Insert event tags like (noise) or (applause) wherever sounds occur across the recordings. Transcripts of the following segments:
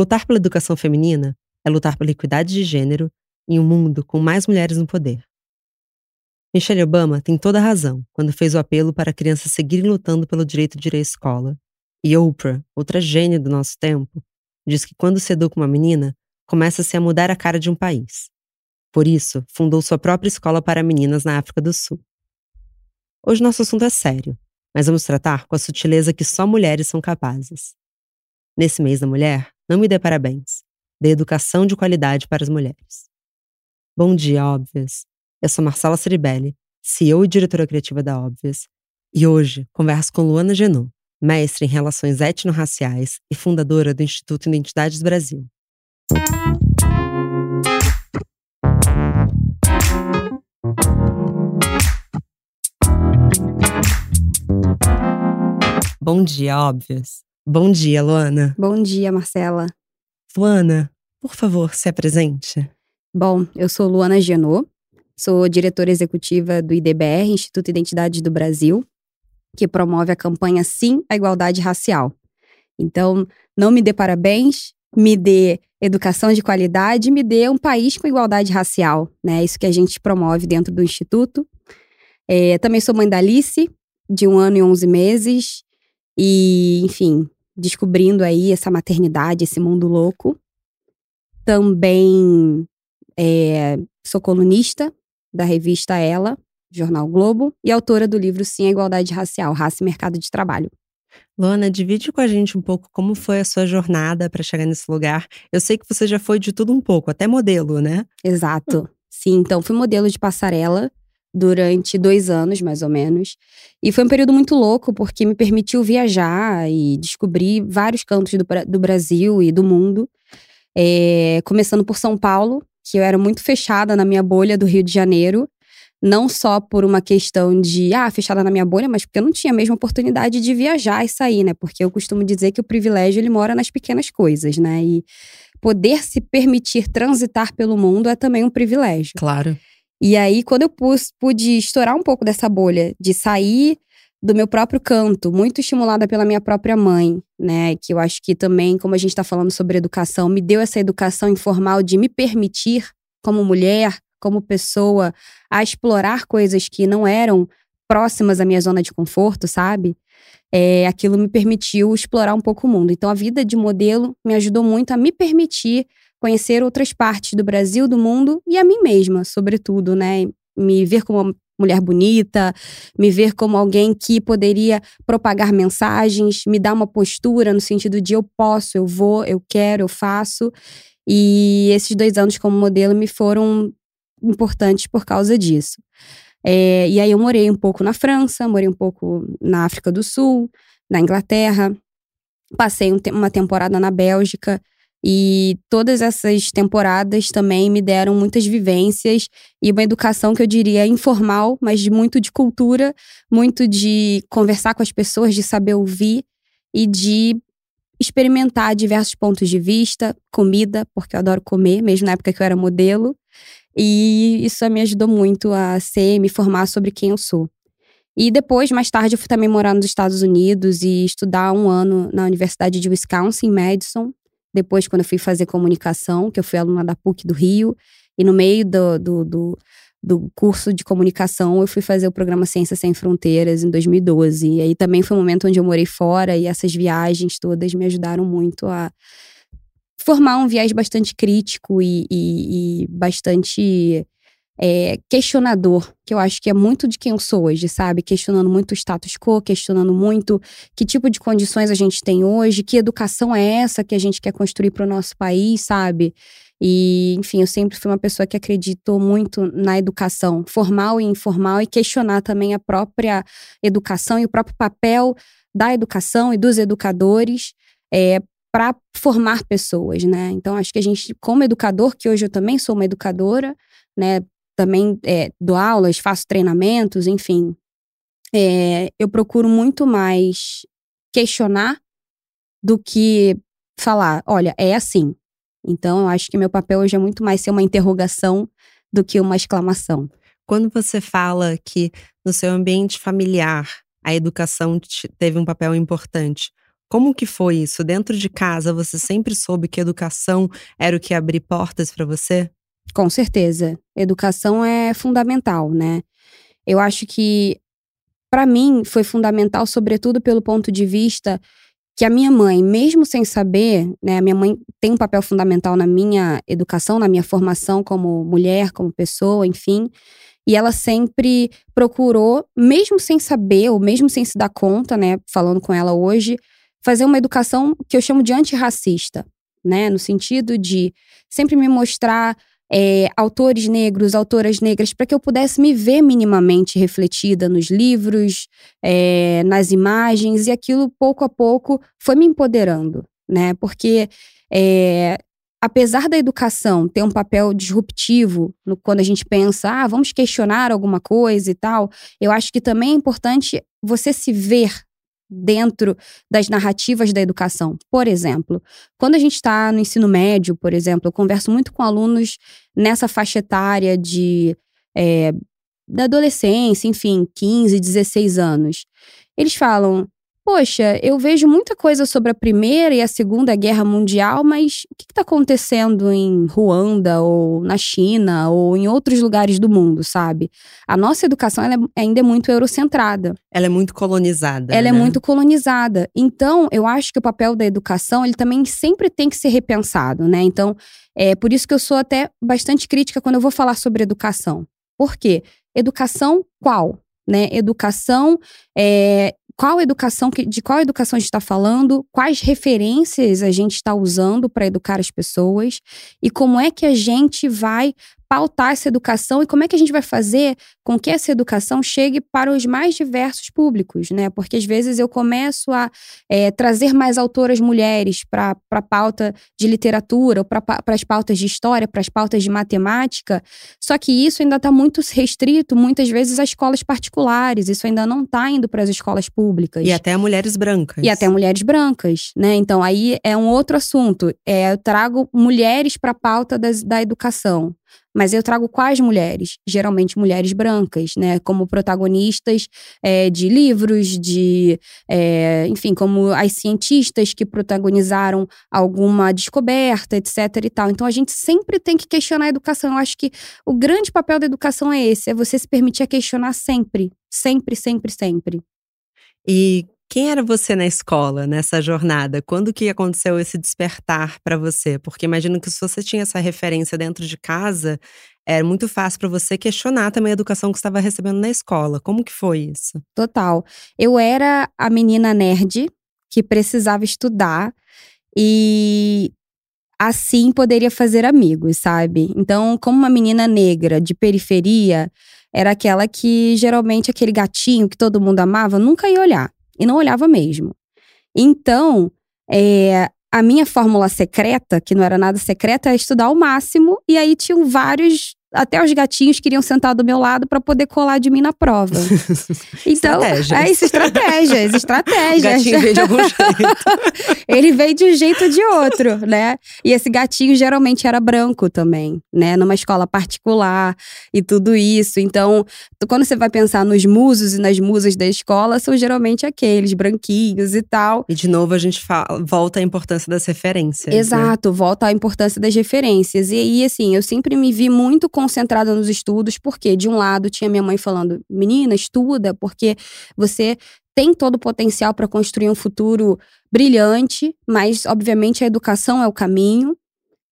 Lutar pela educação feminina é lutar pela equidade de gênero em um mundo com mais mulheres no poder. Michelle Obama tem toda a razão quando fez o apelo para crianças seguirem lutando pelo direito de ir à escola. E Oprah, outra gênia do nosso tempo, diz que quando se educa uma menina, começa-se a mudar a cara de um país. Por isso, fundou sua própria escola para meninas na África do Sul. Hoje nosso assunto é sério, mas vamos tratar com a sutileza que só mulheres são capazes. Nesse mês da mulher, não me dê parabéns. Dê educação de qualidade para as mulheres. Bom dia, óbvias. Eu sou Marcela Ceribelli, CEO e diretora criativa da Óbvias, e hoje converso com Luana Genot, mestre em Relações Étnico-Raciais e fundadora do Instituto Identidades Brasil. Bom dia, óbvias. Bom dia, Luana. Bom dia, Marcela. Luana, por favor, se apresente. Bom, eu sou Luana Genot, sou diretora executiva do IDBR, Instituto Identidades do Brasil, que promove a campanha Sim à Igualdade Racial. Então, não me dê parabéns, me dê educação de qualidade, me dê um país com igualdade racial, né? Isso que a gente promove dentro do Instituto. É, também sou mãe da Alice, de um ano e onze meses, e, enfim, descobrindo aí essa maternidade, esse mundo louco. Também é, sou colunista da revista Ela, Jornal Globo, e autora do livro Sim à Igualdade Racial, Raça e Mercado de Trabalho. Luana, divide com a gente um pouco como foi a sua jornada para chegar nesse lugar. Eu sei que você já foi de tudo um pouco, até modelo, né? Exato. Sim, então fui modelo de passarela durante dois anos, mais ou menos. E foi um período muito louco, porque me permitiu viajar e descobrir vários cantos do, do Brasil e do mundo. É, começando por São Paulo, que eu era muito fechada na minha bolha do Rio de Janeiro. Não só por uma questão de, ah, fechada na minha bolha, mas porque eu não tinha a mesma oportunidade de viajar e sair, né? Porque eu costumo dizer que o privilégio, ele mora nas pequenas coisas, né? E poder se permitir transitar pelo mundo é também um privilégio. Claro. E aí, quando eu pus, pude estourar um pouco dessa bolha, de sair do meu próprio canto, muito estimulada pela minha própria mãe, né? Que eu acho que também, como a gente está falando sobre educação, me deu essa educação informal de me permitir, como mulher, como pessoa, a explorar coisas que não eram próximas à minha zona de conforto, sabe? É, aquilo me permitiu explorar um pouco o mundo. Então, a vida de modelo me ajudou muito a me permitir conhecer outras partes do Brasil, do mundo e a mim mesma, sobretudo, né? Me ver como uma mulher bonita, me ver como alguém que poderia propagar mensagens, me dar uma postura no sentido de eu posso, eu vou, eu quero, eu faço. E esses dois anos como modelo me foram importantes por causa disso. É, e aí eu morei um pouco na França, morei um pouco na África do Sul, na Inglaterra, passei um te uma temporada na Bélgica e todas essas temporadas também me deram muitas vivências e uma educação que eu diria informal, mas muito de cultura, muito de conversar com as pessoas, de saber ouvir e de experimentar diversos pontos de vista, comida, porque eu adoro comer, mesmo na época que eu era modelo. E isso me ajudou muito a ser, me formar sobre quem eu sou. E depois, mais tarde, eu fui também morar nos Estados Unidos e estudar um ano na Universidade de Wisconsin, Madison, depois, quando eu fui fazer comunicação, que eu fui aluna da PUC do Rio, e no meio do, do, do, do curso de comunicação, eu fui fazer o programa Ciências Sem Fronteiras em 2012. E aí também foi um momento onde eu morei fora, e essas viagens todas me ajudaram muito a formar um viés bastante crítico e, e, e bastante é, questionador, que eu acho que é muito de quem eu sou hoje, sabe? Questionando muito o status quo, questionando muito que tipo de condições a gente tem hoje, que educação é essa que a gente quer construir para o nosso país, sabe? E, enfim, eu sempre fui uma pessoa que acreditou muito na educação formal e informal e questionar também a própria educação e o próprio papel da educação e dos educadores é, para formar pessoas, né? Então, acho que a gente, como educador, que hoje eu também sou uma educadora, né? Também é, dou aulas, faço treinamentos, enfim. É, eu procuro muito mais questionar do que falar, olha, é assim. Então, eu acho que meu papel hoje é muito mais ser uma interrogação do que uma exclamação. Quando você fala que no seu ambiente familiar a educação teve um papel importante, Como que foi isso? Dentro de casa, você sempre soube que educação era o que abrir portas para você? Com certeza. Educação é fundamental, né? Eu acho que, para mim, foi fundamental, sobretudo pelo ponto de vista que a minha mãe, mesmo sem saber, né, a minha mãe tem um papel fundamental na minha educação, na minha formação como mulher, como pessoa, enfim. E ela sempre procurou, mesmo sem saber, ou mesmo sem se dar conta, né, falando com ela hoje, fazer uma educação que eu chamo de antirracista, né, no sentido de sempre me mostrar é, autores negros, autoras negras, para que eu pudesse me ver minimamente refletida nos livros, é, nas imagens, e aquilo pouco a pouco foi me empoderando, né? Porque é, apesar da educação ter um papel disruptivo no, quando a gente pensa, ah, vamos questionar alguma coisa e tal, eu acho que também é importante você se ver dentro das narrativas da educação. Por exemplo, quando a gente está no ensino médio, por exemplo, eu converso muito com alunos nessa faixa etária de é, da adolescência, enfim, 15, 16 anos. Eles falam: Poxa, eu vejo muita coisa sobre a Primeira e a Segunda Guerra Mundial, mas o que está acontecendo em Ruanda, ou na China, ou em outros lugares do mundo, sabe? A nossa educação é, ainda é muito eurocentrada. Ela é muito colonizada. Ela é né? é muito colonizada. Então, eu acho que o papel da educação, ele também sempre tem que ser repensado, né? Então, é por isso que eu sou até bastante crítica quando eu vou falar sobre educação. Por quê? Educação qual? Né? Educação é, qual educação de qual educação a gente está falando, quais referências a gente está usando para educar as pessoas e como é que a gente vai pautar essa educação e como é que a gente vai fazer com que essa educação chegue para os mais diversos públicos, né? Porque às vezes eu começo a é, trazer mais autoras mulheres para a pauta de literatura, para as pautas de história, para as pautas de matemática, só que isso ainda está muito restrito, muitas vezes, a escolas particulares, isso ainda não está indo para as escolas públicas. E até mulheres brancas. E até mulheres brancas, né? Então aí é um outro assunto. É, eu trago mulheres para a pauta das, da educação. Mas eu trago quais mulheres? Geralmente mulheres brancas, né? Como protagonistas é, de livros, de. É, enfim, como as cientistas que protagonizaram alguma descoberta, etc. e tal. Então a gente sempre tem que questionar a educação. Eu acho que o grande papel da educação é esse: é você se permitir questionar sempre. Sempre, sempre, sempre. E quem era você na escola, nessa jornada? Quando que aconteceu esse despertar para você? Porque imagino que se você tinha essa referência dentro de casa, era muito fácil para você questionar também a educação que estava recebendo na escola. Como que foi isso? Total. Eu era a menina nerd que precisava estudar e assim poderia fazer amigos, sabe? Então, como uma menina negra de periferia, era aquela que geralmente aquele gatinho que todo mundo amava nunca ia olhar e não olhava mesmo. Então, é, a minha fórmula secreta, que não era nada secreta, era estudar ao máximo, e aí tinham vários até os gatinhos queriam sentar do meu lado para poder colar de mim na prova. (laughs) Então, estratégias. é isso, estratégias, estratégias. O gatinho veio de algum (laughs) jeito. Ele veio de um jeito ou de outro, né? E esse gatinho geralmente era branco também, né? Numa escola particular e tudo isso. Então, quando você vai pensar nos musos e nas musas da escola, são geralmente aqueles branquinhos e tal. E de novo a gente fala, volta à importância das referências. Né? Exato, né? volta à importância das referências. E aí, assim, eu sempre me vi muito concentrada nos estudos, porque de um lado tinha minha mãe falando: menina, estuda, porque você tem todo o potencial para construir um futuro brilhante, mas obviamente a educação é o caminho.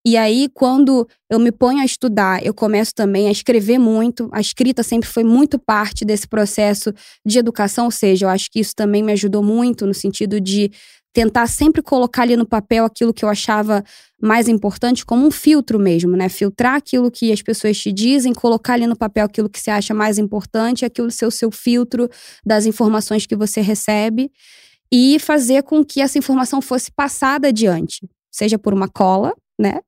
E aí, quando eu me ponho a estudar, eu começo também a escrever muito. A escrita sempre foi muito parte desse processo de educação, ou seja, eu acho que isso também me ajudou muito no sentido de tentar sempre colocar ali no papel aquilo que eu achava mais importante, como um filtro mesmo, né? Filtrar aquilo que as pessoas te dizem, colocar ali no papel aquilo que você acha mais importante, aquilo ser o seu filtro das informações que você recebe e fazer com que essa informação fosse passada adiante, seja por uma cola, né?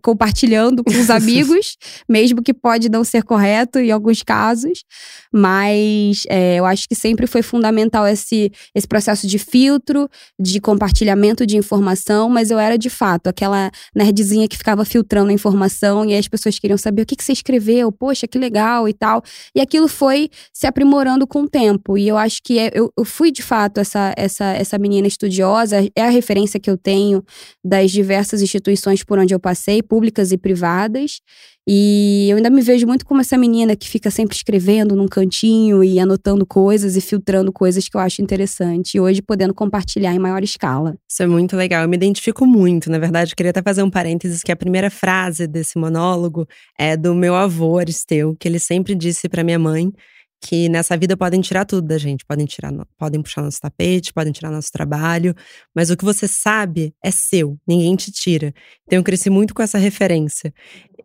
Compartilhando com os (laughs) amigos, mesmo que pode não ser correto em alguns casos. Mas é, eu acho que sempre foi fundamental esse, esse processo de filtro, de compartilhamento de informação, mas eu era de fato aquela nerdzinha que ficava filtrando a informação e as pessoas queriam saber o que, que você escreveu, poxa, que legal e tal. E aquilo foi se aprimorando com o tempo. E eu acho que é, eu, eu fui de fato essa, essa, essa menina estudiosa, é a referência que eu tenho das diversas instituições por onde eu passei, públicas e privadas. E eu ainda me vejo muito como essa menina que fica sempre escrevendo num cantinho e anotando coisas e filtrando coisas que eu acho interessante. E hoje podendo compartilhar em maior escala. Isso é muito legal. Eu me identifico muito. Na verdade, eu queria até fazer um parênteses que a primeira frase desse monólogo é do meu avô Aristeu, que ele sempre disse para minha mãe que nessa vida podem tirar tudo da gente, podem tirar, podem puxar nosso tapete, podem tirar nosso trabalho, mas o que você sabe é seu, ninguém te tira. Então eu cresci muito com essa referência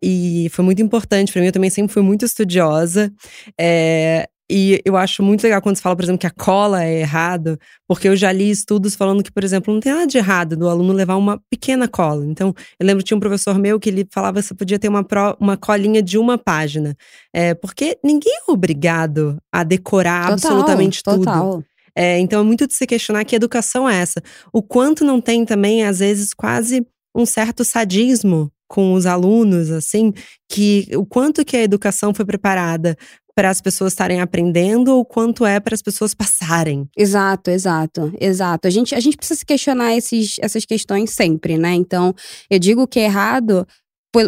e foi muito importante para mim. Eu também sempre fui muito estudiosa. É, e eu acho muito legal quando você fala, por exemplo, que a cola é errado, porque eu já li estudos falando que, por exemplo, não tem nada de errado do aluno levar uma pequena cola. Então, eu lembro que tinha um professor meu que ele falava que você podia ter uma, pro, uma colinha de uma página. É, porque ninguém é obrigado a decorar total, absolutamente total. tudo. É, então, é muito de se questionar que educação é essa. O quanto não tem também, às vezes, quase um certo sadismo com os alunos, assim, que o quanto que a educação foi preparada para as pessoas estarem aprendendo ou quanto é para as pessoas passarem. Exato, exato, exato. A gente, a gente precisa se questionar esses, essas questões sempre, né? Então, eu digo que é errado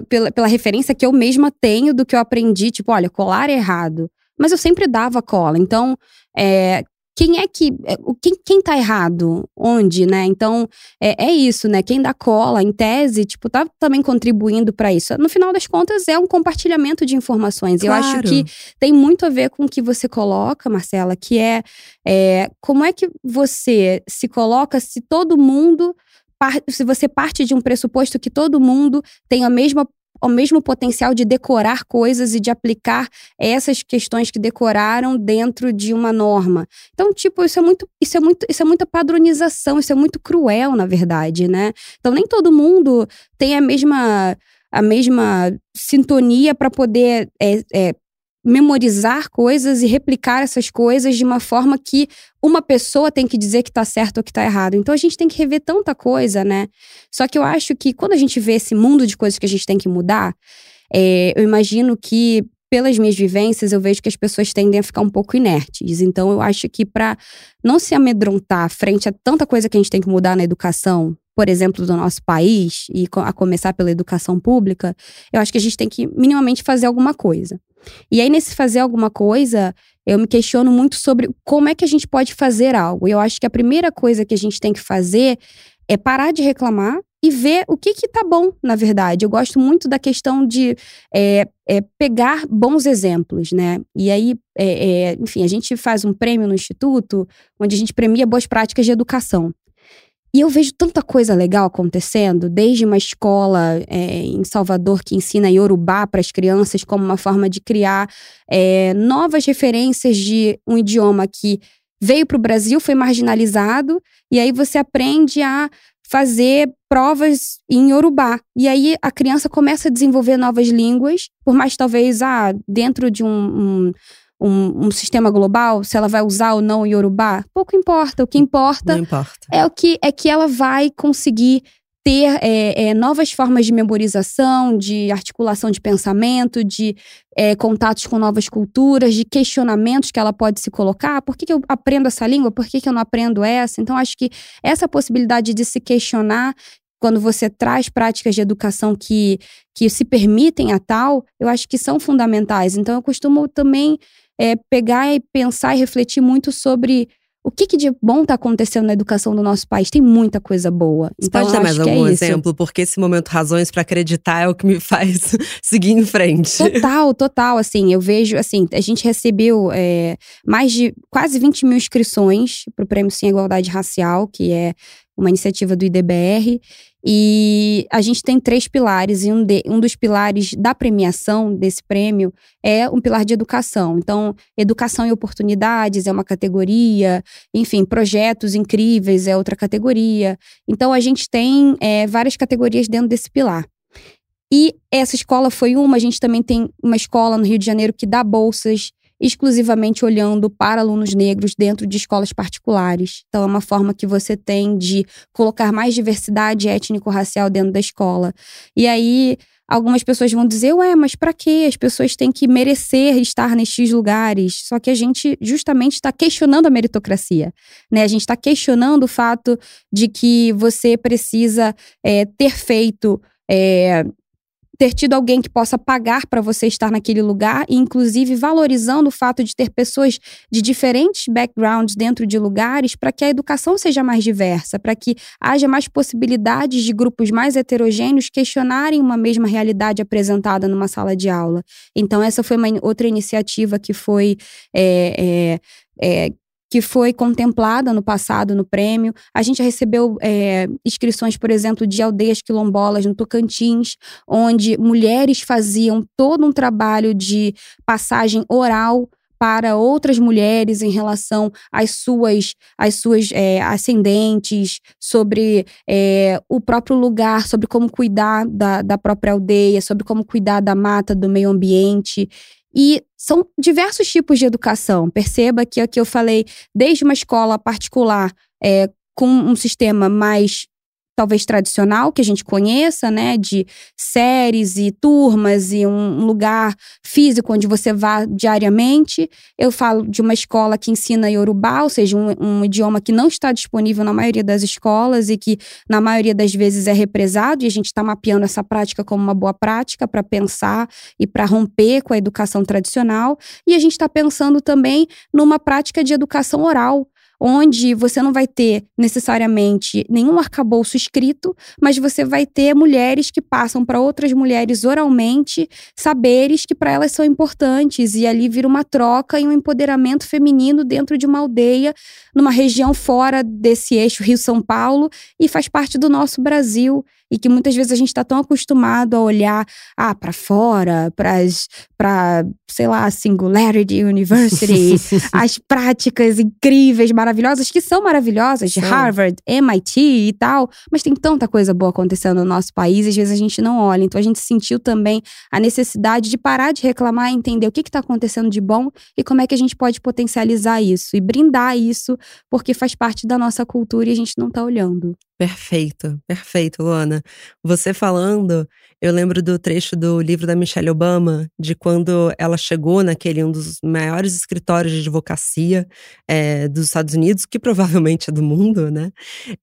pela, pela referência que eu mesma tenho do que eu aprendi, tipo, olha, colar é errado. Mas eu sempre dava cola. Então, é, quem é que. É, quem, quem tá errado? Onde, né? Então, é, é isso, né? Quem dá cola, em tese, tipo, tá também contribuindo para isso. No final das contas, é um compartilhamento de informações. Claro. Eu acho que tem muito a ver com o que você coloca, Marcela, que é, é como é que você se coloca se todo mundo se você parte de um pressuposto que todo mundo tem a mesma o mesmo potencial de decorar coisas e de aplicar essas questões que decoraram dentro de uma norma. Então, tipo, isso é muito, isso é muito, isso é muita padronização, isso é muito cruel, na verdade, né? Então, nem todo mundo tem a mesma a mesma sintonia para poder é, é, memorizar coisas e replicar essas coisas de uma forma que uma pessoa tem que dizer que tá certo ou que tá errado. Então a gente tem que rever tanta coisa, né? Só que eu acho que quando a gente vê esse mundo de coisas que a gente tem que mudar, é, eu imagino que pelas minhas vivências, eu vejo que as pessoas tendem a ficar um pouco inertes. Então, eu acho que para não se amedrontar frente a tanta coisa que a gente tem que mudar na educação, por exemplo, do nosso país, e a começar pela educação pública, eu acho que a gente tem que minimamente fazer alguma coisa. E aí, nesse fazer alguma coisa, eu me questiono muito sobre como é que a gente pode fazer algo. E eu acho que a primeira coisa que a gente tem que fazer é parar de reclamar e ver o que que tá bom, na verdade. Eu gosto muito da questão de é, é, pegar bons exemplos, né? E aí, é, é enfim, a gente faz um prêmio no Instituto onde a gente premia boas práticas de educação. E eu vejo tanta coisa legal acontecendo, desde uma escola é, em Salvador que ensina Yorubá para as crianças como uma forma de criar é, novas referências de um idioma que veio para o Brasil, foi marginalizado, e aí você aprende a fazer provas em Yorubá. E aí a criança começa a desenvolver novas línguas, por mais talvez ah, dentro de um, um um, um, sistema global, se ela vai usar ou não o Yorubá, pouco importa. O que importa, importa. é o que é que ela vai conseguir ter é, é, novas formas de memorização, de articulação de pensamento, de é, contatos com novas culturas, de questionamentos que ela pode se colocar. Por que, que eu aprendo essa língua? Por que, que eu não aprendo essa? Então, acho que essa possibilidade de se questionar quando você traz práticas de educação que, que se permitem a tal, eu acho que são fundamentais. Então, eu costumo também é, pegar e pensar e refletir muito sobre o que, que de bom está acontecendo na educação do nosso país? Tem muita coisa boa. Você então, pode dar mais algum é exemplo? Porque esse momento razões para acreditar é o que me (laughs) faz seguir em frente. Total, total. Assim, eu vejo, assim, a gente recebeu é, mais de quase 20 mil inscrições para o Prêmio Sim Igualdade Racial, que é uma iniciativa do IDBR. E a gente tem três pilares, e um, de, um dos pilares da premiação desse prêmio é um pilar de educação. Então, educação e oportunidades é uma categoria, enfim, projetos incríveis é outra categoria. Então, a gente tem é, várias categorias dentro desse pilar. E essa escola foi uma, a gente também tem uma escola no Rio de Janeiro que dá bolsas exclusivamente olhando para alunos negros dentro de escolas particulares. Então, é uma forma que você tem de colocar mais diversidade étnico-racial dentro da escola. E aí, algumas pessoas vão dizer, ué, mas para quê? As pessoas têm que merecer estar nestes lugares. Só que a gente justamente está questionando a meritocracia, né? A gente está questionando o fato de que você precisa é, ter feito é, ter tido alguém que possa pagar para você estar naquele lugar e inclusive valorizando o fato de ter pessoas de diferentes backgrounds dentro de lugares para que a educação seja mais diversa, para que haja mais possibilidades de grupos mais heterogêneos questionarem uma mesma realidade apresentada numa sala de aula. Então essa foi uma outra iniciativa que foi é, é, é, que foi contemplada no passado no prêmio. A gente recebeu é, inscrições, por exemplo, de aldeias quilombolas no Tocantins, onde mulheres faziam todo um trabalho de passagem oral para outras mulheres em relação às suas, às suas é, ascendentes, sobre é, o próprio lugar, sobre como cuidar da, da própria aldeia, sobre como cuidar da mata, do meio ambiente. E são diversos tipos de educação. Perceba que aqui eu falei desde uma escola particular é, com um sistema mais talvez tradicional que a gente conheça, né, de séries e turmas e um lugar físico onde você vá diariamente. Eu falo de uma escola que ensina Yorubá, ou seja, um, um idioma que não está disponível na maioria das escolas e que na maioria das vezes é represado e a gente está mapeando essa prática como uma boa prática para pensar e para romper com a educação tradicional. E a gente está pensando também numa prática de educação oral, onde você não vai ter necessariamente nenhum arcabouço escrito, mas você vai ter mulheres que passam para outras mulheres oralmente saberes que para elas são importantes e ali vira uma troca e um empoderamento feminino dentro de uma aldeia, numa região fora desse eixo Rio-São Paulo e faz parte do nosso Brasil e que muitas vezes a gente está tão acostumado a olhar ah, para fora, para, sei lá, Singularity University, (laughs) as práticas incríveis, maravilhosas, que são maravilhosas, de Harvard, MIT e tal, mas tem tanta coisa boa acontecendo no nosso país e às vezes a gente não olha. Então a gente sentiu também a necessidade de parar de reclamar e entender o que está acontecendo de bom e como é que a gente pode potencializar isso e brindar isso, porque faz parte da nossa cultura e a gente não está olhando. Perfeito, perfeito, Luana. Você falando, eu lembro do trecho do livro da Michelle Obama, de quando ela chegou naquele um dos maiores escritórios de advocacia é, dos Estados Unidos, que provavelmente é do mundo, né?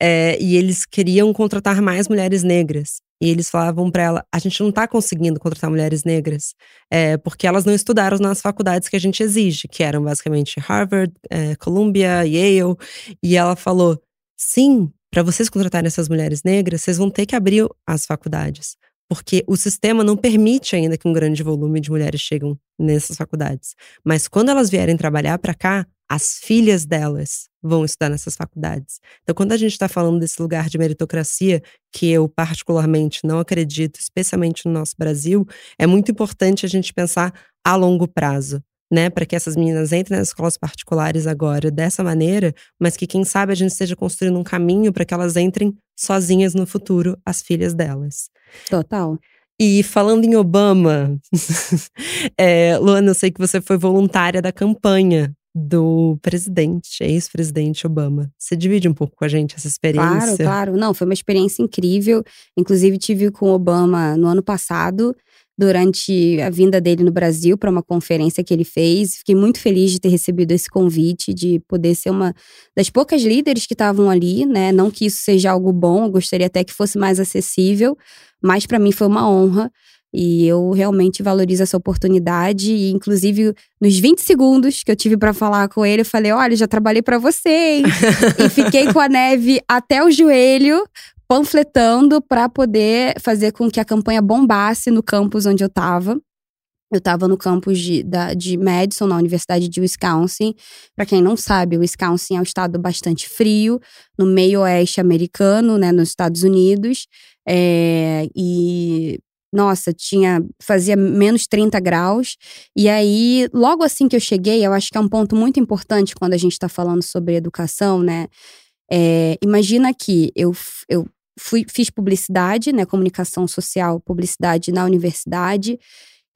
É, e eles queriam contratar mais mulheres negras. E eles falavam para ela: a gente não está conseguindo contratar mulheres negras, é, porque elas não estudaram nas faculdades que a gente exige, que eram basicamente Harvard, Columbia, Yale. E ela falou: sim, para vocês contratarem essas mulheres negras, vocês vão ter que abrir as faculdades. Porque o sistema não permite ainda que um grande volume de mulheres cheguem nessas faculdades. Mas quando elas vierem trabalhar para cá, as filhas delas vão estudar nessas faculdades. Então, quando a gente está falando desse lugar de meritocracia, que eu particularmente não acredito, especialmente no nosso Brasil, é muito importante a gente pensar a longo prazo né, para que essas meninas entrem nas escolas particulares agora dessa maneira, mas que quem sabe a gente esteja construindo um caminho para que elas entrem sozinhas no futuro, as filhas delas. Total. E falando em Obama, (laughs) é, Luana, eu sei que você foi voluntária da campanha do presidente, ex-presidente Obama. Você divide um pouco com a gente essa experiência? Claro, claro. Não, foi uma experiência incrível. Inclusive, tive com Obama no ano passado durante a vinda dele no Brasil para uma conferência que ele fez. Fiquei muito feliz de ter recebido esse convite, de poder ser uma das poucas líderes que estavam ali, né? Não que isso seja algo bom, gostaria até que fosse mais acessível, mas para mim foi uma honra. E eu realmente valorizo essa oportunidade. E, inclusive, nos 20 segundos que eu tive para falar com ele, eu falei: Olha, já trabalhei para você, hein? (laughs) e fiquei com a neve até o joelho, panfletando para poder fazer com que a campanha bombasse no campus onde eu estava. Eu estava no campus de, da, de Madison, na Universidade de Wisconsin. Para quem não sabe, o Wisconsin é um estado bastante frio, no meio oeste americano, né, nos Estados Unidos. É, e nossa, tinha fazia menos 30 graus. E aí, logo assim que eu cheguei, eu acho que é um ponto muito importante quando a gente está falando sobre educação, né? É, imagina que eu, eu fui, fiz publicidade, né, comunicação social, publicidade na universidade.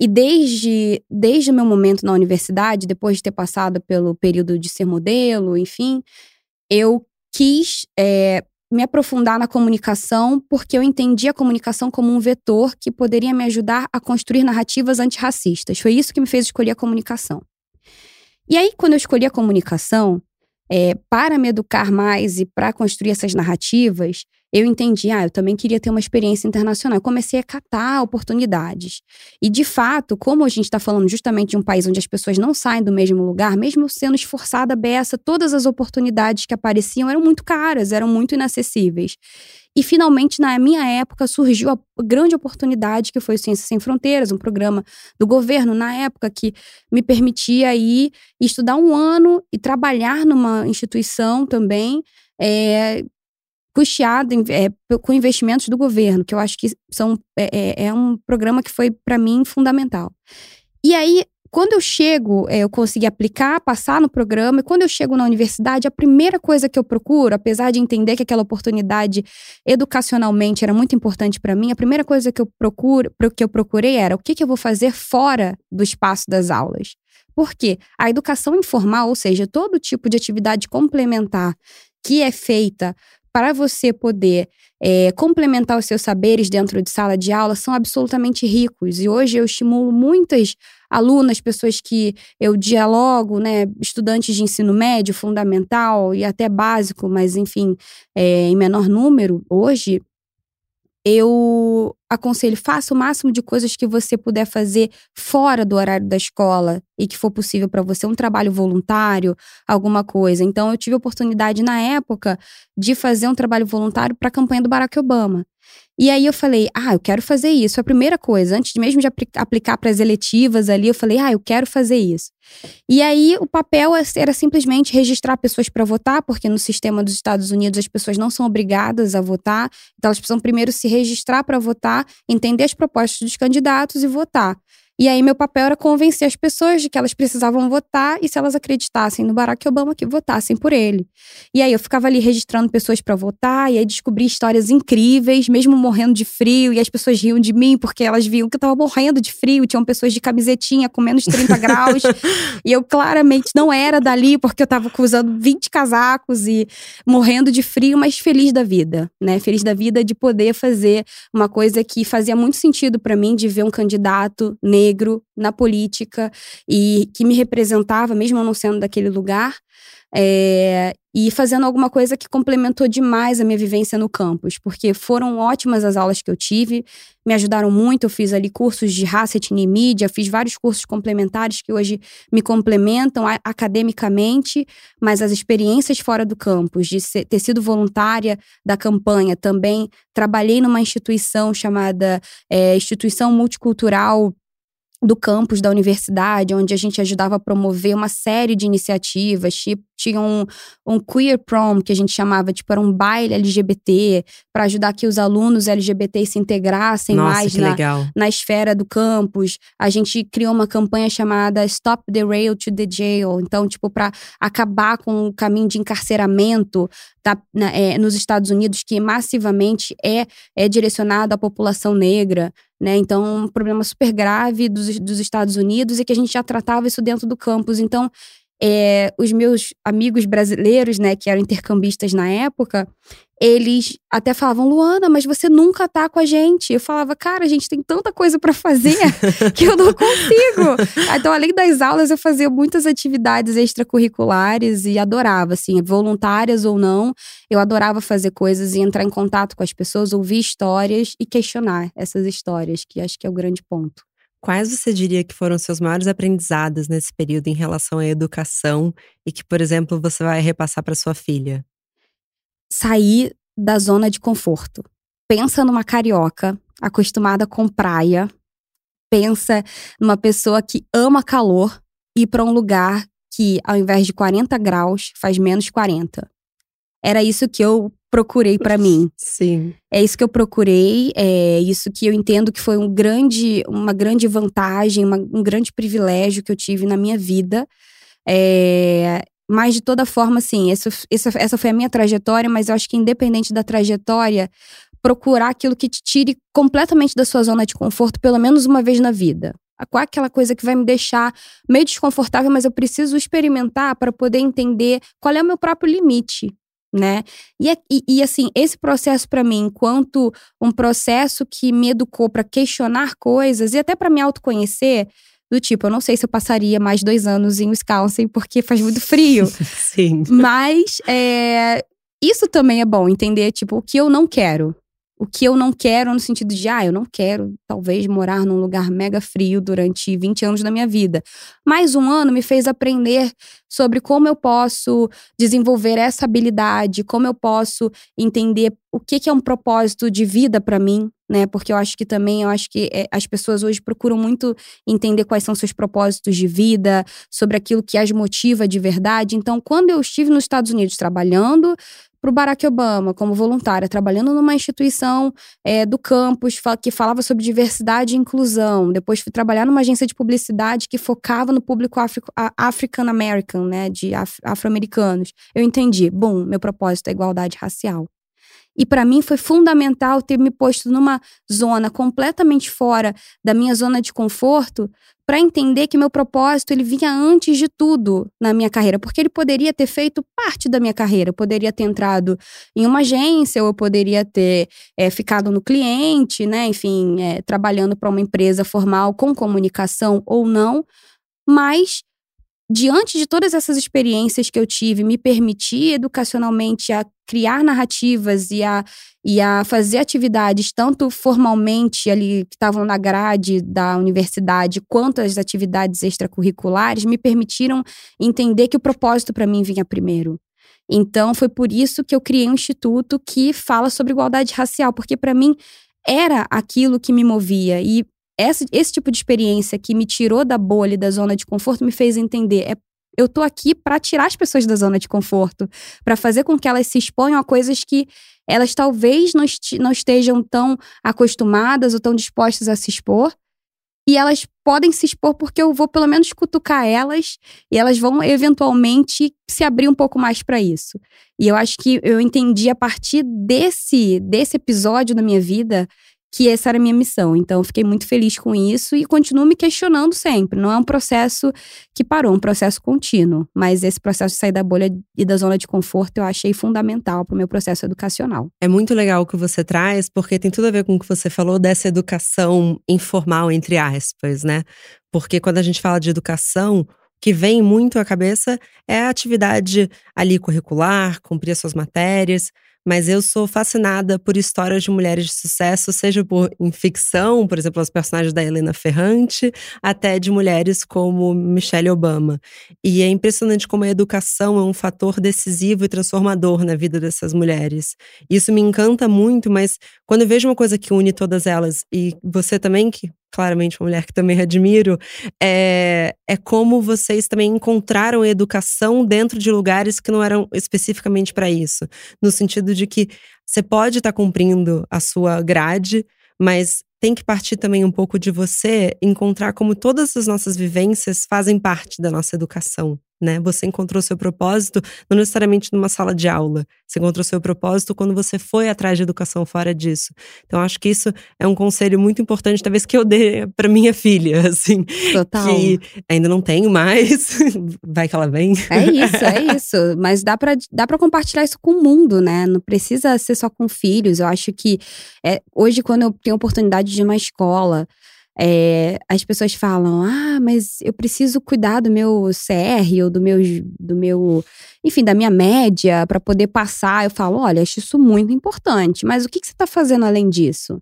E desde, desde o meu momento na universidade, depois de ter passado pelo período de ser modelo, enfim, eu quis é, me aprofundar na comunicação porque eu entendi a comunicação como um vetor que poderia me ajudar a construir narrativas antirracistas. Foi isso que me fez escolher a comunicação. E aí, quando eu escolhi a comunicação, é, para me educar mais e para construir essas narrativas, eu entendi, ah, eu também queria ter uma experiência internacional. Eu comecei a catar oportunidades. E, de fato, como a gente está falando justamente de um país onde as pessoas não saem do mesmo lugar, mesmo sendo esforçada beça, todas as oportunidades que apareciam eram muito caras, eram muito inacessíveis. E, finalmente, na minha época, surgiu a grande oportunidade que foi o Ciências Sem Fronteiras, um programa do governo, na época, que me permitia ir estudar um ano e trabalhar numa instituição também. É, custeado é, com investimentos do governo, que eu acho que são, é, é, é um programa que foi, para mim, fundamental. E aí, quando eu chego, é, eu consegui aplicar, passar no programa, e quando eu chego na universidade, a primeira coisa que eu procuro, apesar de entender que aquela oportunidade educacionalmente era muito importante para mim, a primeira coisa que eu procuro, que eu procurei era o que, que eu vou fazer fora do espaço das aulas. Por quê? A educação informal, ou seja, todo tipo de atividade complementar que é feita para você poder é, complementar os seus saberes dentro de sala de aula são absolutamente ricos. E hoje eu estimulo muitas alunas, pessoas que eu dialogo, né, estudantes de ensino médio, fundamental e até básico, mas enfim, é, em menor número, hoje eu aconselho, faça o máximo de coisas que você puder fazer fora do horário da escola e que for possível para você, um trabalho voluntário, alguma coisa. Então, eu tive a oportunidade na época de fazer um trabalho voluntário para a campanha do Barack Obama. E aí eu falei, ah, eu quero fazer isso. A primeira coisa, antes mesmo de aplicar para as eletivas ali, eu falei, ah, eu quero fazer isso. E aí o papel é era simplesmente registrar pessoas para votar, porque no sistema dos Estados Unidos as pessoas não são obrigadas a votar. Então elas precisam primeiro se registrar para votar, entender as propostas dos candidatos e votar. E aí meu papel era convencer as pessoas de que elas precisavam votar e se elas acreditassem no Barack Obama que votassem por ele. E aí eu ficava ali registrando pessoas para votar e aí descobri histórias incríveis, mesmo morrendo de frio e as pessoas riam de mim porque elas viam que eu tava morrendo de frio, tinham pessoas de camisetinha com menos 30 graus (laughs) e eu claramente não era dali porque eu tava usando 20 casacos e morrendo de frio, mas feliz da vida, né? Feliz da vida de poder fazer uma coisa que fazia muito sentido para mim de ver um candidato negro negro na política e que me representava, mesmo não sendo daquele lugar, é, e fazendo alguma coisa que complementou demais a minha vivência no campus, porque foram ótimas as aulas que eu tive, me ajudaram muito. Eu fiz ali cursos de raça, etnia e mídia, fiz vários cursos complementares que hoje me complementam academicamente, mas as experiências fora do campus, de ser, ter sido voluntária da campanha também, trabalhei numa instituição chamada é, Instituição Multicultural do campus da universidade, onde a gente ajudava a promover uma série de iniciativas, tipo, tinha um, um queer prom, que a gente chamava, tipo, era um baile LGBT, para ajudar que os alunos LGBT se integrassem Nossa, mais na, na esfera do campus. A gente criou uma campanha chamada Stop the Rail to the Jail, então, tipo, para acabar com o caminho de encarceramento da, na, é, nos Estados Unidos, que massivamente é, é direcionado à população negra. Né? Então, um problema super grave dos, dos Estados Unidos e que a gente já tratava isso dentro do campus. Então, é, os meus amigos brasileiros, né, que eram intercambistas na época, eles até falavam, Luana, mas você nunca tá com a gente. Eu falava, cara, a gente tem tanta coisa para fazer (laughs) que eu não consigo. então, além das aulas, eu fazia muitas atividades extracurriculares e adorava, assim, voluntárias ou não. Eu adorava fazer coisas e entrar em contato com as pessoas, ouvir histórias e questionar essas histórias, que acho que é o grande ponto. Quais você diria que foram seus maiores aprendizados nesse período em relação à educação e que, por exemplo, você vai repassar para sua filha? Sair da zona de conforto. Pensa numa carioca acostumada com praia. Pensa numa pessoa que ama calor ir para um lugar que, ao invés de 40 graus, faz menos 40. Era isso que eu procurei para mim. Sim. É isso que eu procurei, é isso que eu entendo que foi um grande, uma grande vantagem, uma, um grande privilégio que eu tive na minha vida. É, mas de toda forma, assim, essa, essa, essa foi a minha trajetória, mas eu acho que independente da trajetória, procurar aquilo que te tire completamente da sua zona de conforto, pelo menos uma vez na vida. Qual é aquela coisa que vai me deixar meio desconfortável, mas eu preciso experimentar para poder entender qual é o meu próprio limite, né? E, e, e assim, esse processo para mim, enquanto um processo que me educou para questionar coisas e até para me autoconhecer, do tipo, eu não sei se eu passaria mais dois anos em Wisconsin porque faz muito frio. (laughs) Sim. Mas é, isso também é bom, entender, tipo, o que eu não quero o que eu não quero no sentido de, ah, eu não quero talvez morar num lugar mega frio durante 20 anos da minha vida. Mais um ano me fez aprender sobre como eu posso desenvolver essa habilidade, como eu posso entender o que, que é um propósito de vida para mim, né? Porque eu acho que também, eu acho que é, as pessoas hoje procuram muito entender quais são seus propósitos de vida, sobre aquilo que as motiva de verdade. Então, quando eu estive nos Estados Unidos trabalhando, para o Barack Obama como voluntária, trabalhando numa instituição é, do campus que falava sobre diversidade e inclusão. Depois fui trabalhar numa agência de publicidade que focava no público African American, né, de afro-americanos. Eu entendi, bom, meu propósito é igualdade racial. E para mim foi fundamental ter me posto numa zona completamente fora da minha zona de conforto para entender que meu propósito ele vinha antes de tudo na minha carreira, porque ele poderia ter feito parte da minha carreira. Eu poderia ter entrado em uma agência, ou eu poderia ter é, ficado no cliente, né? Enfim, é, trabalhando para uma empresa formal com comunicação ou não. Mas diante de todas essas experiências que eu tive, me permitir educacionalmente a criar narrativas e a, e a fazer atividades, tanto formalmente ali, que estavam na grade da universidade, quanto as atividades extracurriculares, me permitiram entender que o propósito para mim vinha primeiro. Então, foi por isso que eu criei um instituto que fala sobre igualdade racial, porque para mim era aquilo que me movia. E esse, esse tipo de experiência que me tirou da bolha, da zona de conforto, me fez entender. É, eu tô aqui para tirar as pessoas da zona de conforto, para fazer com que elas se exponham a coisas que elas talvez não, est não estejam tão acostumadas ou tão dispostas a se expor. E elas podem se expor porque eu vou pelo menos cutucar elas e elas vão eventualmente se abrir um pouco mais para isso. E eu acho que eu entendi a partir desse desse episódio da minha vida que essa era a minha missão. Então, fiquei muito feliz com isso e continuo me questionando sempre. Não é um processo que parou, é um processo contínuo. Mas esse processo de sair da bolha e da zona de conforto eu achei fundamental para o meu processo educacional. É muito legal o que você traz, porque tem tudo a ver com o que você falou dessa educação informal, entre aspas, né? Porque quando a gente fala de educação, que vem muito à cabeça é a atividade ali curricular, cumprir as suas matérias, mas eu sou fascinada por histórias de mulheres de sucesso, seja por em ficção, por exemplo, os personagens da Helena Ferrante, até de mulheres como Michelle Obama. E é impressionante como a educação é um fator decisivo e transformador na vida dessas mulheres. Isso me encanta muito, mas quando eu vejo uma coisa que une todas elas, e você também, que claramente uma mulher que também (laughs) admiro, é, é como vocês também encontraram educação dentro de lugares que não eram especificamente para isso. No sentido de que você pode estar tá cumprindo a sua grade, mas tem que partir também um pouco de você encontrar como todas as nossas vivências fazem parte da nossa educação né? Você encontrou seu propósito não necessariamente numa sala de aula. Você encontrou seu propósito quando você foi atrás de educação fora disso. Então acho que isso é um conselho muito importante, talvez que eu dê para minha filha, (laughs) assim, Total. que ainda não tenho mais, (laughs) vai que ela vem. É isso, é isso. Mas dá para dá para compartilhar isso com o mundo, né? Não precisa ser só com filhos. Eu acho que é, hoje quando eu tenho oportunidade de ir numa escola, é, as pessoas falam, ah, mas eu preciso cuidar do meu CR ou do meu, do meu enfim, da minha média para poder passar. Eu falo, olha, acho isso muito importante, mas o que, que você está fazendo além disso?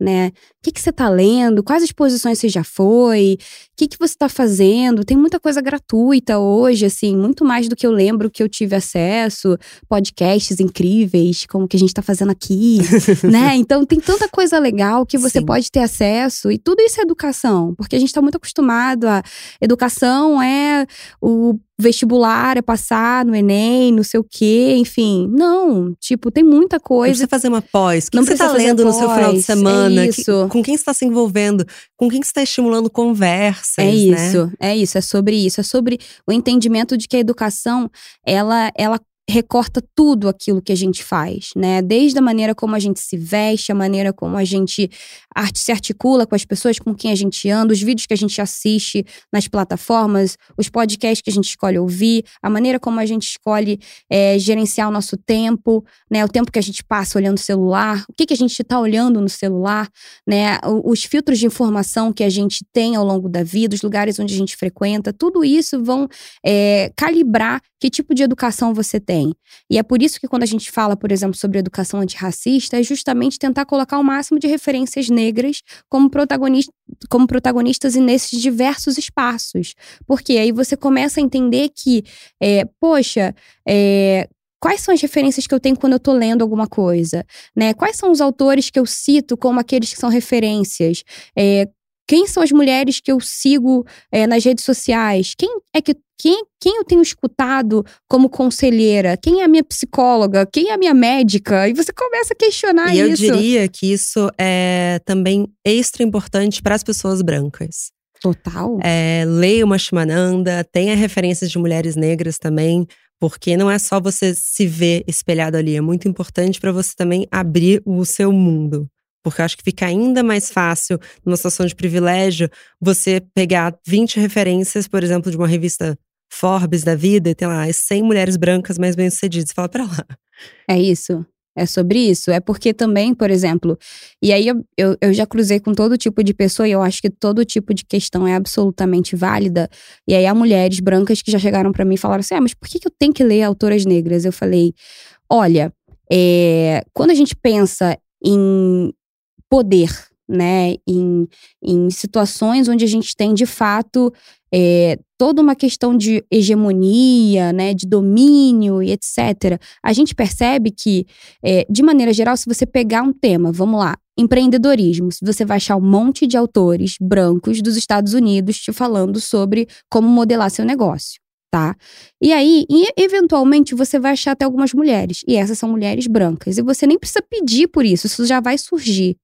Né? O que, que você está lendo? Quais exposições você já foi? O que, que você está fazendo? Tem muita coisa gratuita hoje, assim, muito mais do que eu lembro que eu tive acesso. Podcasts incríveis, como o que a gente está fazendo aqui, (laughs) né? Então tem tanta coisa legal que você Sim. pode ter acesso. E tudo isso é educação, porque a gente está muito acostumado a. Educação é o vestibular, é passar no Enem, não sei o quê, enfim. Não, tipo, tem muita coisa. Não precisa fazer uma pós. O que, não que você tá lendo no seu final de semana? É isso. Que, com quem você está se envolvendo? Com quem você está estimulando conversas, É né? isso, né? é isso. É sobre isso. É sobre o entendimento de que a educação, ela, ela recorta tudo aquilo que a gente faz, né? Desde a maneira como a gente se veste, a maneira como a gente se articula com as pessoas com quem a gente anda, os vídeos que a gente assiste nas plataformas, os podcasts que a gente escolhe ouvir, a maneira como a gente escolhe é, gerenciar o nosso tempo, né? O tempo que a gente passa olhando o celular, o que, que a gente está olhando no celular, né? Os filtros de informação que a gente tem ao longo da vida, os lugares onde a gente frequenta, tudo isso vão é, calibrar que tipo de educação você tem. E é por isso que quando a gente fala, por exemplo, sobre educação antirracista, é justamente tentar colocar o máximo de referências negras como, protagonista, como protagonistas nesses diversos espaços. Porque aí você começa a entender que, é, poxa, é, quais são as referências que eu tenho quando eu estou lendo alguma coisa, né? Quais são os autores que eu cito como aqueles que são referências? É, quem são as mulheres que eu sigo é, nas redes sociais? Quem é que quem, quem eu tenho escutado como conselheira? Quem é a minha psicóloga? Quem é a minha médica? E você começa a questionar e isso. eu diria que isso é também extra importante para as pessoas brancas. Total. É, leia uma Shimananda, tenha referências de mulheres negras também, porque não é só você se ver espelhado ali, é muito importante para você também abrir o seu mundo. Porque eu acho que fica ainda mais fácil, numa situação de privilégio, você pegar 20 referências, por exemplo, de uma revista Forbes da vida e tem lá as 100 mulheres brancas mais bem-sucedidas. Fala pra lá. É isso. É sobre isso. É porque também, por exemplo, e aí eu, eu, eu, já cruzei com todo tipo de pessoa e eu acho que todo tipo de questão é absolutamente válida. E aí há mulheres brancas que já chegaram para mim e falaram assim: ah, mas por que, que eu tenho que ler autoras negras? Eu falei: olha, é, quando a gente pensa em poder, né, em, em situações onde a gente tem de fato é, toda uma questão de hegemonia, né, de domínio e etc. A gente percebe que, é, de maneira geral, se você pegar um tema, vamos lá, empreendedorismo, você vai achar um monte de autores brancos dos Estados Unidos te falando sobre como modelar seu negócio. Tá? E aí, eventualmente, você vai achar até algumas mulheres. E essas são mulheres brancas. E você nem precisa pedir por isso, isso já vai surgir.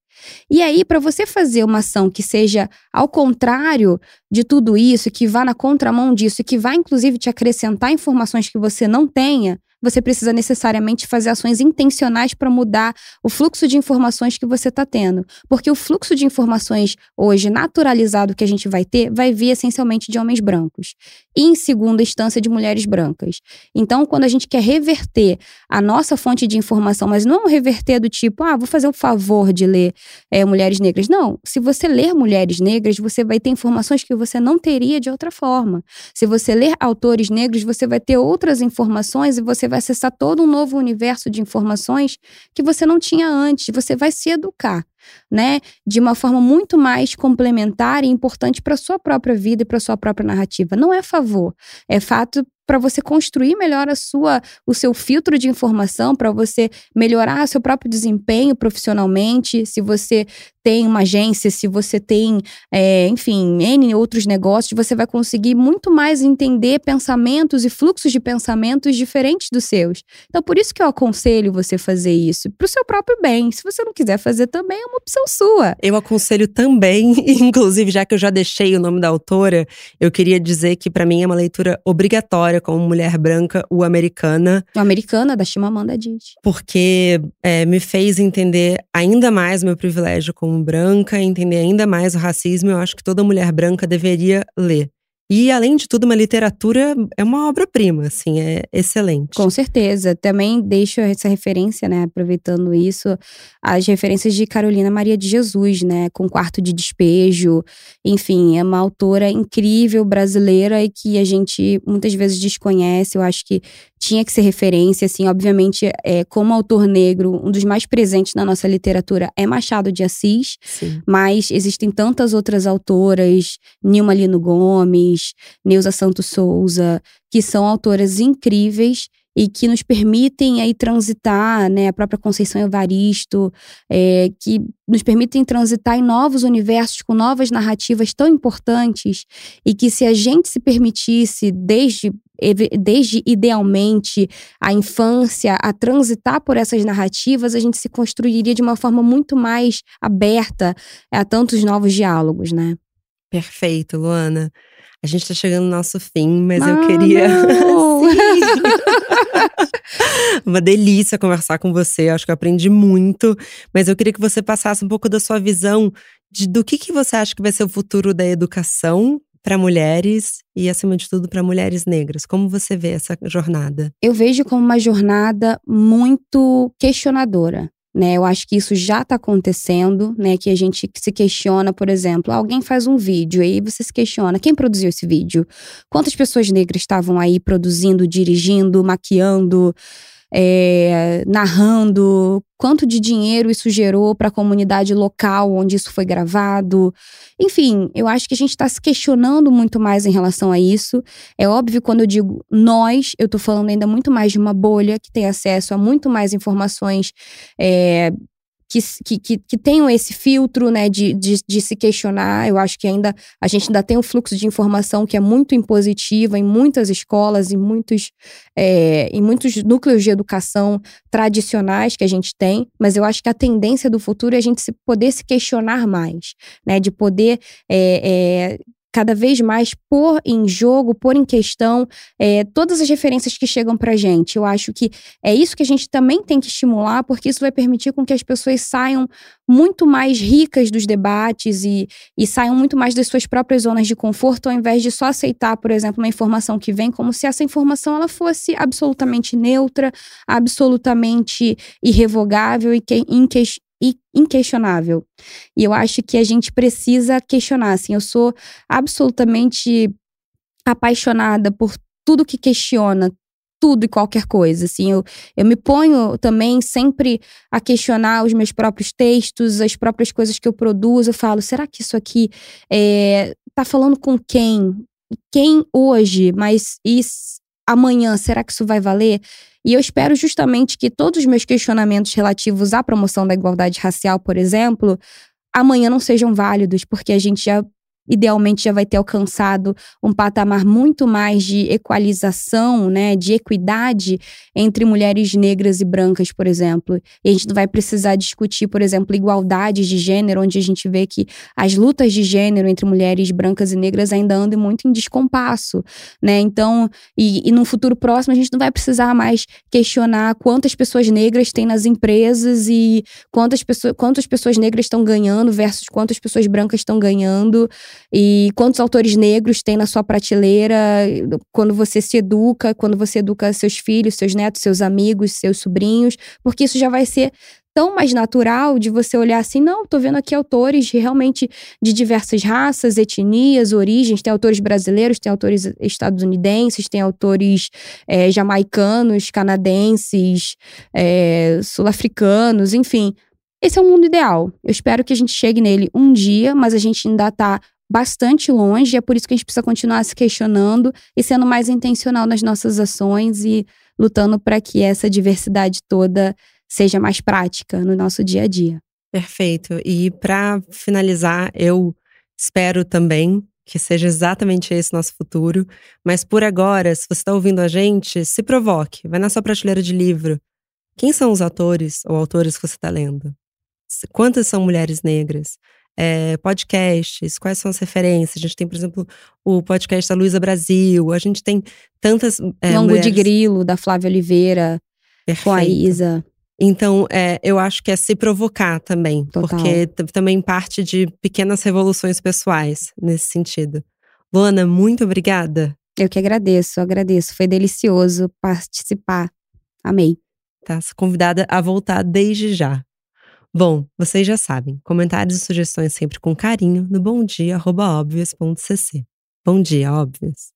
E aí, para você fazer uma ação que seja ao contrário de tudo isso, que vá na contramão disso, que vá inclusive te acrescentar informações que você não tenha, você precisa necessariamente fazer ações intencionais para mudar o fluxo de informações que você está tendo. Porque o fluxo de informações hoje naturalizado que a gente vai ter vai vir essencialmente de homens brancos. E, em segunda instância, de mulheres brancas. Então, quando a gente quer reverter a nossa fonte de informação, mas não reverter do tipo, ah, vou fazer o favor de ler é, mulheres negras. Não. Se você ler mulheres negras, você vai ter informações que você não teria de outra forma. Se você ler autores negros, você vai ter outras informações e você vai vai acessar todo um novo universo de informações que você não tinha antes. Você vai se educar, né? De uma forma muito mais complementar e importante para sua própria vida e para sua própria narrativa. Não é favor, é fato para você construir melhor a sua, o seu filtro de informação, para você melhorar seu próprio desempenho profissionalmente, se você tem uma agência, se você tem, é, enfim, N outros negócios, você vai conseguir muito mais entender pensamentos e fluxos de pensamentos diferentes dos seus. Então, por isso que eu aconselho você fazer isso, para o seu próprio bem. Se você não quiser fazer também, é uma opção sua. Eu aconselho também, (laughs) inclusive, já que eu já deixei o nome da autora, eu queria dizer que para mim é uma leitura obrigatória como mulher branca, o Americana. O Americana, da Chimamanda Adichie. Porque é, me fez entender ainda mais meu privilégio como branca, entender ainda mais o racismo, eu acho que toda mulher branca deveria ler. E, além de tudo, uma literatura é uma obra-prima, assim, é excelente. Com certeza. Também deixo essa referência, né, aproveitando isso, as referências de Carolina Maria de Jesus, né, com Quarto de Despejo. Enfim, é uma autora incrível brasileira e que a gente muitas vezes desconhece. Eu acho que tinha que ser referência, assim, obviamente, é, como autor negro, um dos mais presentes na nossa literatura é Machado de Assis, Sim. mas existem tantas outras autoras, Nilma Lino Gomes, Neuza Santos Souza, que são autoras incríveis e que nos permitem aí transitar, né, a própria Conceição Evaristo, é, que nos permitem transitar em novos universos com novas narrativas tão importantes e que se a gente se permitisse desde desde idealmente a infância a transitar por essas narrativas, a gente se construiria de uma forma muito mais aberta a tantos novos diálogos, né? Perfeito, Luana. A gente tá chegando no nosso fim, mas não, eu (laughs) queria. Uma delícia conversar com você. Acho que eu aprendi muito. Mas eu queria que você passasse um pouco da sua visão de do que, que você acha que vai ser o futuro da educação para mulheres e, acima de tudo, para mulheres negras. Como você vê essa jornada? Eu vejo como uma jornada muito questionadora. Né, eu acho que isso já está acontecendo, né? Que a gente se questiona, por exemplo, alguém faz um vídeo, aí você se questiona quem produziu esse vídeo, quantas pessoas negras estavam aí produzindo, dirigindo, maquiando, é, narrando quanto de dinheiro isso gerou para a comunidade local onde isso foi gravado. Enfim, eu acho que a gente está se questionando muito mais em relação a isso. É óbvio quando eu digo nós, eu estou falando ainda muito mais de uma bolha que tem acesso a muito mais informações é, que, que, que, tenham esse filtro, né, de, de, de, se questionar. Eu acho que ainda a gente ainda tem um fluxo de informação que é muito impositiva em muitas escolas, em muitos, é, em muitos núcleos de educação tradicionais que a gente tem, mas eu acho que a tendência do futuro é a gente se, poder se questionar mais, né, de poder é, é, cada vez mais pôr em jogo, pôr em questão é, todas as referências que chegam para gente. Eu acho que é isso que a gente também tem que estimular, porque isso vai permitir com que as pessoas saiam muito mais ricas dos debates e, e saiam muito mais das suas próprias zonas de conforto, ao invés de só aceitar, por exemplo, uma informação que vem como se essa informação ela fosse absolutamente neutra, absolutamente irrevogável e que, inquestionável. E eu acho que a gente precisa questionar. Assim, eu sou absolutamente apaixonada por tudo que questiona, tudo e qualquer coisa. Assim, eu, eu me ponho também sempre a questionar os meus próprios textos, as próprias coisas que eu produzo. Eu falo, será que isso aqui é, tá falando com quem? Quem hoje? Mas isso, amanhã, será que isso vai valer? E eu espero justamente que todos os meus questionamentos relativos à promoção da igualdade racial, por exemplo, amanhã não sejam válidos, porque a gente já idealmente já vai ter alcançado um patamar muito mais de equalização, né, de equidade entre mulheres negras e brancas, por exemplo. E a gente não vai precisar discutir, por exemplo, igualdade de gênero, onde a gente vê que as lutas de gênero entre mulheres brancas e negras ainda andam muito em descompasso, né? Então, e, e no futuro próximo a gente não vai precisar mais questionar quantas pessoas negras tem nas empresas e quantas pessoas, quantas pessoas negras estão ganhando versus quantas pessoas brancas estão ganhando. E quantos autores negros tem na sua prateleira quando você se educa, quando você educa seus filhos, seus netos, seus amigos, seus sobrinhos, porque isso já vai ser tão mais natural de você olhar assim, não, tô vendo aqui autores realmente de diversas raças, etnias, origens, tem autores brasileiros, tem autores estadunidenses, tem autores é, jamaicanos, canadenses, é, sul-africanos, enfim. Esse é o mundo ideal. Eu espero que a gente chegue nele um dia, mas a gente ainda tá bastante longe, é por isso que a gente precisa continuar se questionando e sendo mais intencional nas nossas ações e lutando para que essa diversidade toda seja mais prática no nosso dia a dia. Perfeito. E para finalizar, eu espero também que seja exatamente esse nosso futuro. Mas por agora, se você está ouvindo a gente, se provoque. Vai na sua prateleira de livro. Quem são os autores ou autores que você está lendo? Quantas são mulheres negras? É, podcasts, quais são as referências. A gente tem, por exemplo, o podcast da Luísa Brasil, a gente tem tantas. É, Longo mulheres... de Grilo, da Flávia Oliveira, Perfeito. com a Isa. Então, é, eu acho que é se provocar também, Total. porque também parte de pequenas revoluções pessoais nesse sentido. Luana, muito obrigada. Eu que agradeço, agradeço. Foi delicioso participar. Amei. Tá convidada a voltar desde já. Bom, vocês já sabem, comentários e sugestões sempre com carinho no bomdia.obvious.cc. Bom dia, óbvios!